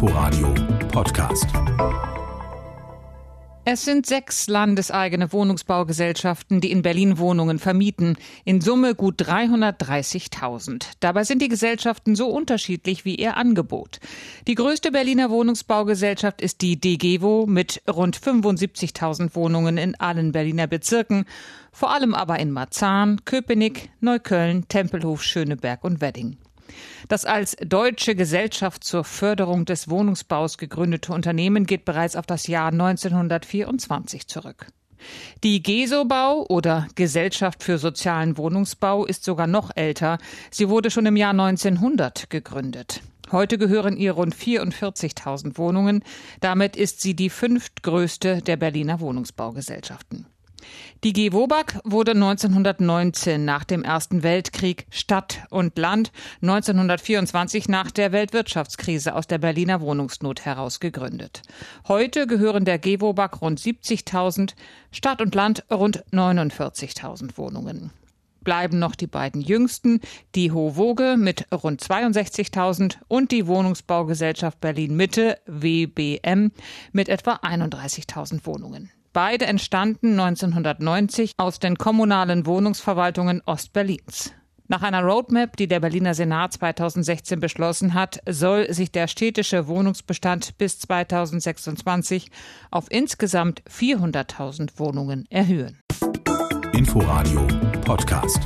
Inforadio Podcast. Es sind sechs landeseigene Wohnungsbaugesellschaften, die in Berlin Wohnungen vermieten. In Summe gut 330.000. Dabei sind die Gesellschaften so unterschiedlich wie ihr Angebot. Die größte Berliner Wohnungsbaugesellschaft ist die DGWO mit rund 75.000 Wohnungen in allen Berliner Bezirken. Vor allem aber in Marzahn, Köpenick, Neukölln, Tempelhof, Schöneberg und Wedding. Das als Deutsche Gesellschaft zur Förderung des Wohnungsbaus gegründete Unternehmen geht bereits auf das Jahr 1924 zurück. Die GESO-Bau oder Gesellschaft für sozialen Wohnungsbau ist sogar noch älter. Sie wurde schon im Jahr 1900 gegründet. Heute gehören ihr rund 44.000 Wohnungen. Damit ist sie die fünftgrößte der Berliner Wohnungsbaugesellschaften. Die GEWOBAG wurde 1919 nach dem Ersten Weltkrieg Stadt und Land, 1924 nach der Weltwirtschaftskrise aus der Berliner Wohnungsnot heraus gegründet. Heute gehören der GEWOBAG rund 70.000, Stadt und Land rund 49.000 Wohnungen bleiben noch die beiden jüngsten, die Howoge mit rund 62.000 und die Wohnungsbaugesellschaft Berlin Mitte, WBM, mit etwa 31.000 Wohnungen. Beide entstanden 1990 aus den kommunalen Wohnungsverwaltungen Ostberlins. Nach einer Roadmap, die der Berliner Senat 2016 beschlossen hat, soll sich der städtische Wohnungsbestand bis 2026 auf insgesamt 400.000 Wohnungen erhöhen. Inforadio Podcast.